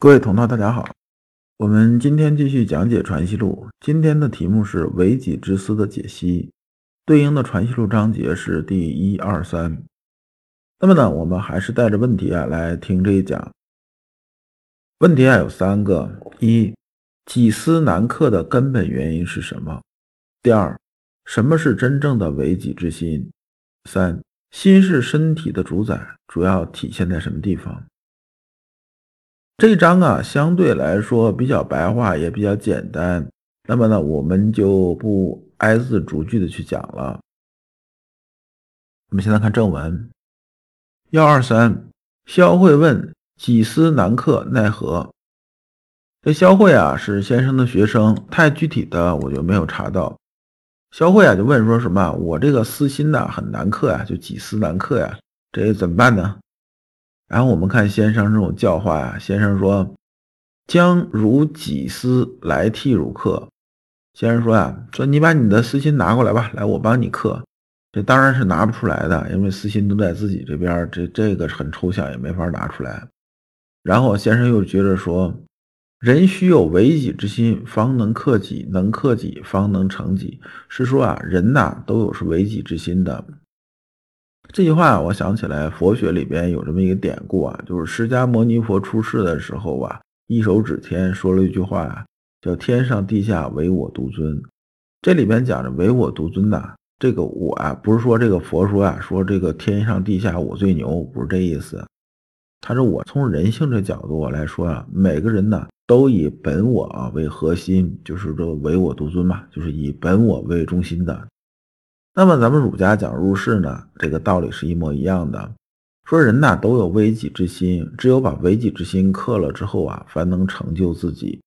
各位同道，大家好。我们今天继续讲解《传习录》，今天的题目是“为己之思”的解析，对应的《传习录》章节是第一、二、三。那么呢，我们还是带着问题啊来听这一讲。问题啊有三个：一、己思难克的根本原因是什么？第二，什么是真正的为己之心？三、心是身体的主宰，主要体现在什么地方？这一章啊，相对来说比较白话，也比较简单。那么呢，我们就不挨字逐句的去讲了。我们现在看正文：幺二三，萧慧问：“己思难克，奈何？”这萧慧啊，是先生的学生，太具体的我就没有查到。萧慧啊，就问说什么：“我这个私心呐，很难克呀，就己思难克呀，这怎么办呢？”然后我们看先生这种教化呀，先生说：“将如己思来替汝克。”先生说呀：“说你把你的私心拿过来吧，来我帮你克。”这当然是拿不出来的，因为私心都在自己这边，这这个很抽象，也没法拿出来。然后先生又接着说：“人须有为己之心，方能克己；能克己，方能成己。”是说啊，人呐都有是为己之心的。这句话我想起来，佛学里边有这么一个典故啊，就是释迦牟尼佛出世的时候啊，一手指天说了一句话，叫“天上地下唯我独尊”。这里边讲的“唯我独尊”呐，这个我啊，不是说这个佛说啊，说这个天上地下我最牛，不是这意思。他说我从人性这角度来说啊，每个人呢都以本我啊为核心，就是这唯我独尊嘛，就是以本我为中心的。那么咱们儒家讲入世呢，这个道理是一模一样的。说人呐都有为己之心，只有把为己之心克了之后啊，才能成就自己。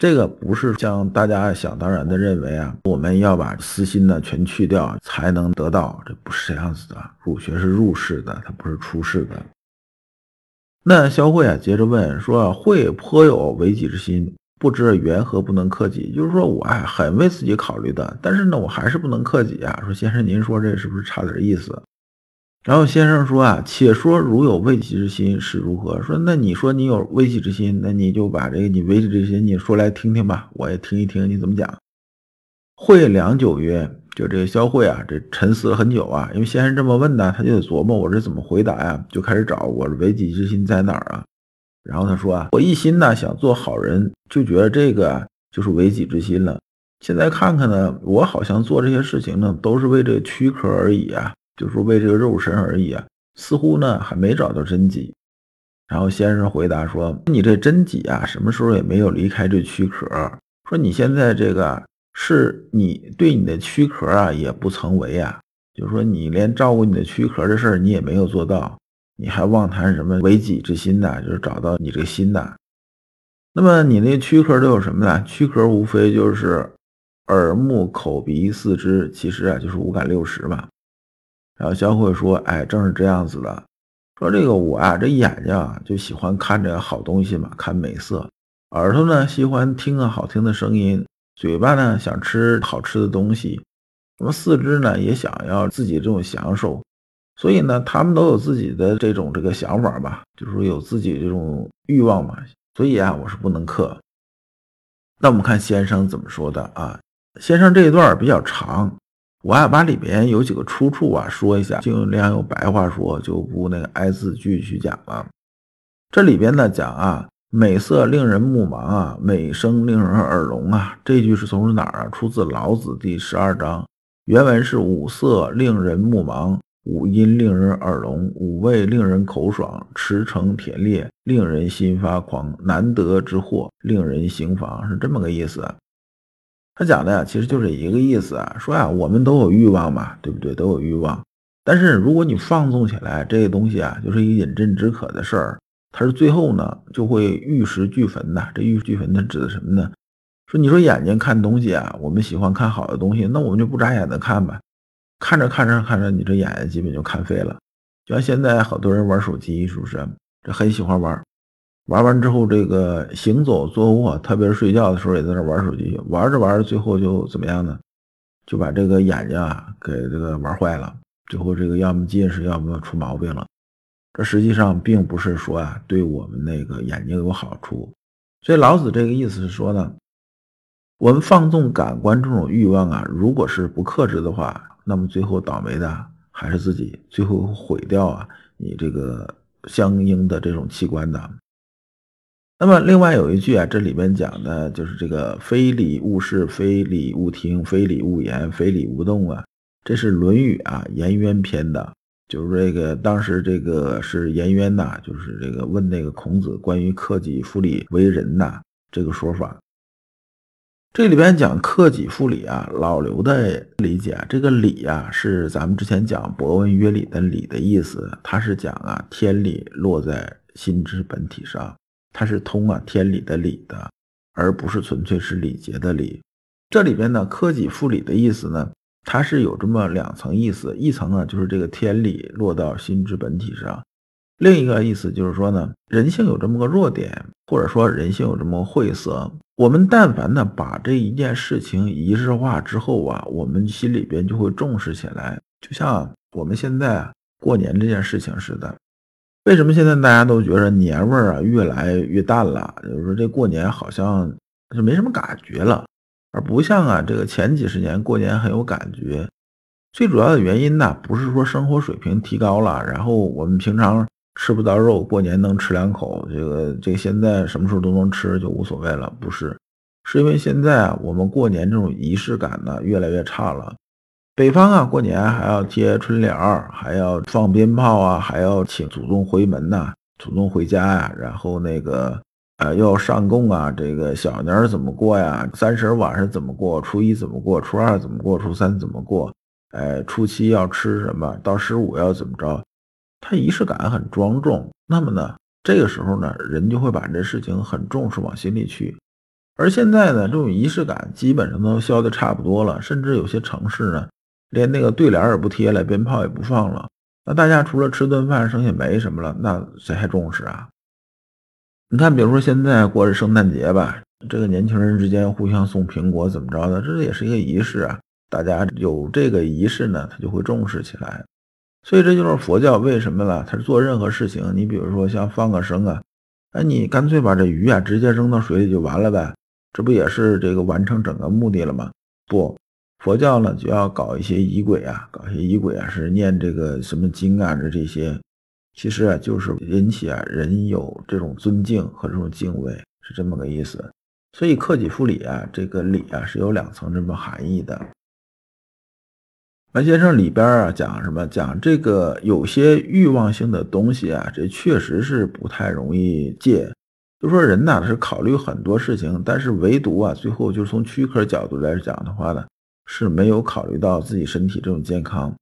这个不是像大家想当然的认为啊，我们要把私心呢全去掉才能得到，这不是这样子的。儒学是入世的，它不是出世的。那萧慧啊接着问说：“慧颇有为己之心。”不知缘何不能克己，就是说我哎很为自己考虑的，但是呢我还是不能克己啊。说先生您说这是不是差点意思？然后先生说啊，且说如有为己之心是如何？说那你说你有为己之心，那你就把这个你为己之心你说来听听吧，我也听一听你怎么讲。会良久曰，就这个萧慧啊，这沉思了很久啊，因为先生这么问呢，他就得琢磨我这怎么回答呀，就开始找我的为己之心在哪儿啊。然后他说啊，我一心呢想做好人，就觉得这个就是为己之心了。现在看看呢，我好像做这些事情呢，都是为这个躯壳而已啊，就是为这个肉身而已啊，似乎呢还没找到真己。然后先生回答说：“你这真己啊，什么时候也没有离开这躯壳。说你现在这个是你对你的躯壳啊也不曾为啊，就是说你连照顾你的躯壳的事儿你也没有做到。”你还妄谈什么为己之心呢？就是找到你这个心呐。那么你那躯壳都有什么呢？躯壳无非就是耳目口鼻四肢，其实啊就是五感六识嘛。然后肖慧说：“哎，正是这样子的。说这个我啊，这眼睛啊就喜欢看这个好东西嘛，看美色；耳朵呢喜欢听个好听的声音；嘴巴呢想吃好吃的东西；那么四肢呢也想要自己这种享受。”所以呢，他们都有自己的这种这个想法吧，就是说有自己这种欲望嘛。所以啊，我是不能克。那我们看先生怎么说的啊？先生这一段比较长，我啊把里边有几个出处啊说一下，尽量用白话说，就不那个挨字句去讲了。这里边呢讲啊，美色令人目盲啊，美声令人耳聋啊。这句是从哪儿啊？出自老子第十二章，原文是五色令人目盲。五音令人耳聋，五味令人口爽，驰骋甜猎令人心发狂，难得之货令人行妨，是这么个意思。他讲的呀，其实就是一个意思啊，说呀，我们都有欲望嘛，对不对？都有欲望，但是如果你放纵起来，这个东西啊，就是一饮鸩止渴的事儿。它是最后呢，就会玉石俱焚的。这玉石俱焚，它指的什么呢？说你说眼睛看东西啊，我们喜欢看好的东西，那我们就不眨眼的看吧。看着看着看着，你这眼睛基本就看废了。就像现在好多人玩手机，是不是？这很喜欢玩，玩完之后，这个行走坐卧，特别是睡觉的时候，也在那玩手机。玩着玩着，最后就怎么样呢？就把这个眼睛啊给这个玩坏了。最后这个要么近视，要么出毛病了。这实际上并不是说啊，对我们那个眼睛有好处。所以老子这个意思是说呢，我们放纵感官这种欲望啊，如果是不克制的话，那么最后倒霉的还是自己，最后毁掉啊你这个相应的这种器官的。那么另外有一句啊，这里边讲的就是这个“非礼勿视，非礼勿听，非礼勿言，非礼勿动”啊，这是《论语》啊《颜渊篇》的。就是这个，当时这个是颜渊呐，就是这个问那个孔子关于克己复礼为人呐这个说法。这里边讲克己复礼啊，老刘的理解，这个礼啊是咱们之前讲博文约礼的礼的意思，它是讲啊天理落在心之本体上，它是通啊天理的理的，而不是纯粹是礼节的礼。这里边呢，克己复礼的意思呢。它是有这么两层意思，一层啊就是这个天理落到心之本体上，另一个意思就是说呢，人性有这么个弱点，或者说人性有这么晦涩。我们但凡呢把这一件事情仪式化之后啊，我们心里边就会重视起来。就像我们现在过年这件事情似的，为什么现在大家都觉得年味儿啊越来越淡了？就是说这过年好像就没什么感觉了。而不像啊，这个前几十年过年很有感觉。最主要的原因呢，不是说生活水平提高了，然后我们平常吃不到肉，过年能吃两口，这个这现在什么时候都能吃就无所谓了。不是，是因为现在啊，我们过年这种仪式感呢越来越差了。北方啊，过年还要贴春联儿，还要放鞭炮啊，还要请祖宗回门呐，祖宗回家呀，然后那个。啊，要上供啊！这个小年怎么过呀？三十晚上怎么过？初一怎么过？初二怎么过？初三怎么过？哎，初七要吃什么？到十五要怎么着？它仪式感很庄重。那么呢，这个时候呢，人就会把这事情很重视，往心里去。而现在呢，这种仪式感基本上都消的差不多了，甚至有些城市呢，连那个对联也不贴了，鞭炮也不放了。那大家除了吃顿饭，剩下没什么了，那谁还重视啊？你看，比如说现在过着圣诞节吧，这个年轻人之间互相送苹果，怎么着的？这也是一个仪式啊。大家有这个仪式呢，他就会重视起来。所以这就是佛教为什么呢？他做任何事情，你比如说像放个生啊，哎，你干脆把这鱼啊直接扔到水里就完了呗，这不也是这个完成整个目的了吗？不，佛教呢就要搞一些仪轨啊，搞一些仪轨啊，是念这个什么经啊，这这些。其实啊，就是引起啊人有这种尊敬和这种敬畏，是这么个意思。所以克己复礼啊，这个礼啊是有两层这么含义的。白先生里边啊讲什么？讲这个有些欲望性的东西啊，这确实是不太容易戒。就说人呐是考虑很多事情，但是唯独啊最后就是从躯壳角度来讲的话呢，是没有考虑到自己身体这种健康。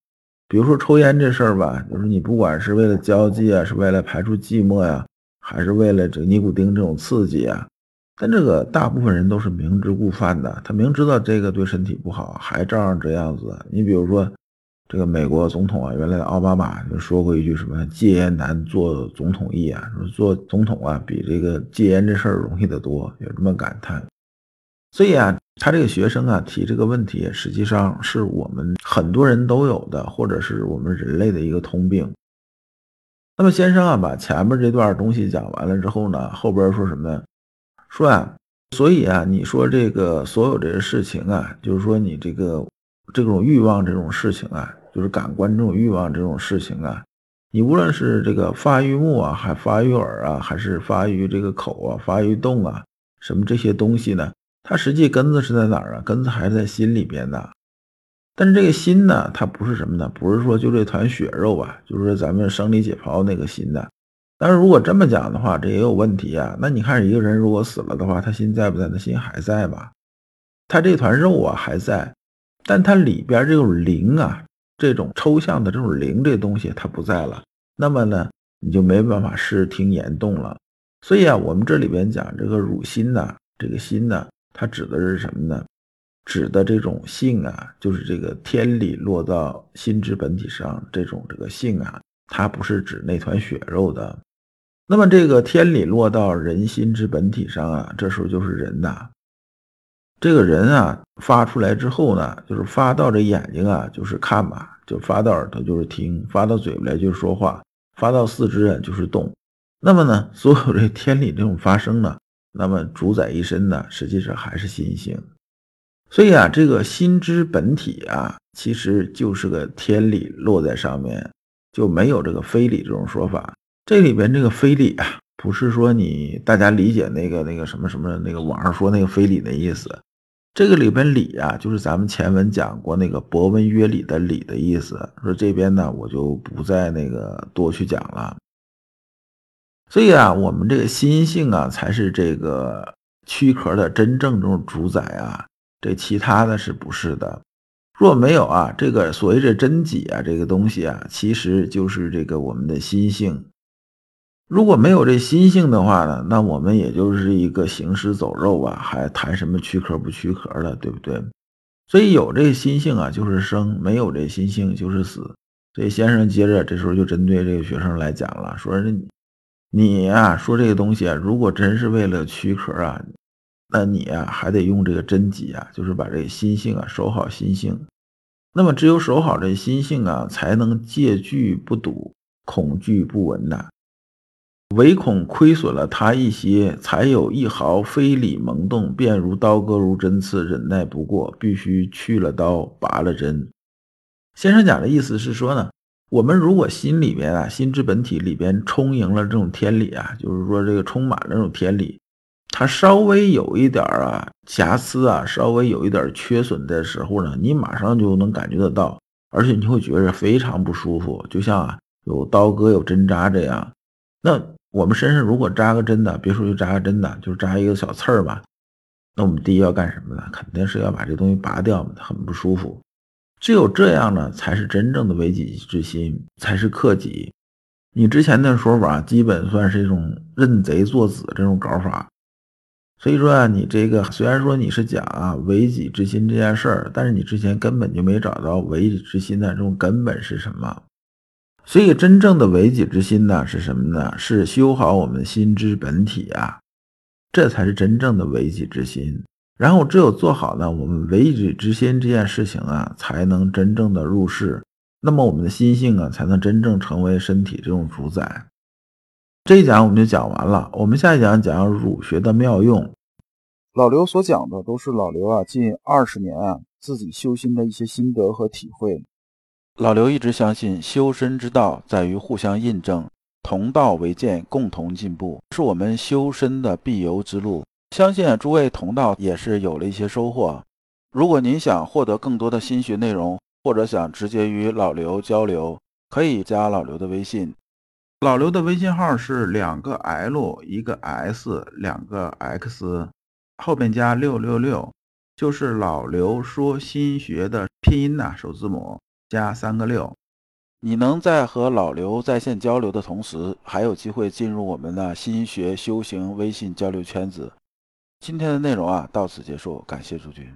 比如说抽烟这事儿吧，就是你不管是为了交际啊，是为了排除寂寞呀，还是为了这个尼古丁这种刺激啊，但这个大部分人都是明知故犯的，他明知道这个对身体不好，还照样这样子。你比如说这个美国总统啊，原来的奥巴马就说过一句什么“戒烟难，做总统易啊”，说做总统啊比这个戒烟这事儿容易得多，有这么感叹。所以啊。他这个学生啊提这个问题，实际上是我们很多人都有的，或者是我们人类的一个通病。那么先生啊把前面这段东西讲完了之后呢，后边说什么？说啊，所以啊，你说这个所有这些事情啊，就是说你这个这种欲望这种事情啊，就是感官这种欲望这种事情啊，你无论是这个发育目啊，还发育耳啊，还是发育这个口啊，发育动啊，什么这些东西呢？它实际根子是在哪儿啊？根子还是在心里边的。但是这个心呢，它不是什么呢？不是说就这团血肉啊，就是说咱们生理解剖那个心的。但是如果这么讲的话，这也有问题啊。那你看一个人如果死了的话，他心在不在？他心还在吧？他这团肉啊还在，但他里边这种灵啊，这种抽象的这种灵这东西它不在了。那么呢，你就没办法视听言动了。所以啊，我们这里边讲这个汝心呐，这个心呢。它指的是什么呢？指的这种性啊，就是这个天理落到心之本体上这种这个性啊，它不是指那团血肉的。那么这个天理落到人心之本体上啊，这时候就是人呐。这个人啊发出来之后呢，就是发到这眼睛啊，就是看嘛；就发到耳朵就是听；发到嘴巴来就是说话；发到四肢啊就是动。那么呢，所有这天理这种发生呢，那么主宰一身呢，实际上还是心性。所以啊，这个心之本体啊，其实就是个天理落在上面，就没有这个非理这种说法。这里边这个非礼啊，不是说你大家理解那个那个什么什么那个网上说那个非礼的意思。这个里边礼啊，就是咱们前文讲过那个博文约礼的礼的意思。说这边呢，我就不再那个多去讲了。所以啊，我们这个心性啊，才是这个躯壳的真正这种主宰啊。这其他的是不是的？若没有啊，这个所谓这真己啊，这个东西啊，其实就是这个我们的心性。如果没有这心性的话呢，那我们也就是一个行尸走肉啊，还谈什么躯壳不躯壳的，对不对？所以有这心性啊，就是生；没有这心性，就是死。所以先生接着这时候就针对这个学生来讲了，说你你呀，说这个东西啊，如果真是为了躯壳啊，那你啊还得用这个真己啊，就是把这个心性啊守好心性。那么只有守好这心性啊，才能戒惧不睹，恐惧不闻呐。唯恐亏损了他一些，才有一毫非礼萌动，便如刀割如针刺，忍耐不过，必须去了刀，拔了针。先生讲的意思是说呢，我们如果心里边啊，心之本体里边充盈了这种天理啊，就是说这个充满了这种天理，它稍微有一点啊瑕疵啊，稍微有一点缺损的时候呢，你马上就能感觉得到，而且你会觉着非常不舒服，就像啊有刀割有针扎这样，那。我们身上如果扎个针的，别说就扎个针的，就扎一个小刺儿吧。那我们第一要干什么呢？肯定是要把这东西拔掉，很不舒服。只有这样呢，才是真正的为己之心，才是克己。你之前的说法，基本算是一种认贼作子这种搞法。所以说啊，你这个虽然说你是讲啊为己之心这件事儿，但是你之前根本就没找到为己之心的这种根本是什么。所以，真正的为己之心呢，是什么呢？是修好我们心之本体啊，这才是真正的为己之心。然后，只有做好呢，我们为己之心这件事情啊，才能真正的入世。那么，我们的心性啊，才能真正成为身体这种主宰。这一讲我们就讲完了。我们下一讲讲儒学的妙用。老刘所讲的都是老刘啊近二十年啊自己修心的一些心得和体会。老刘一直相信，修身之道在于互相印证，同道为鉴，共同进步，是我们修身的必由之路。相信诸位同道也是有了一些收获。如果您想获得更多的心学内容，或者想直接与老刘交流，可以加老刘的微信。老刘的微信号是两个 L 一个 S 两个 X，后边加六六六，就是老刘说心学的拼音呐，首字母。加三个六，你能在和老刘在线交流的同时，还有机会进入我们的心学修行微信交流圈子。今天的内容啊，到此结束，感谢诸君。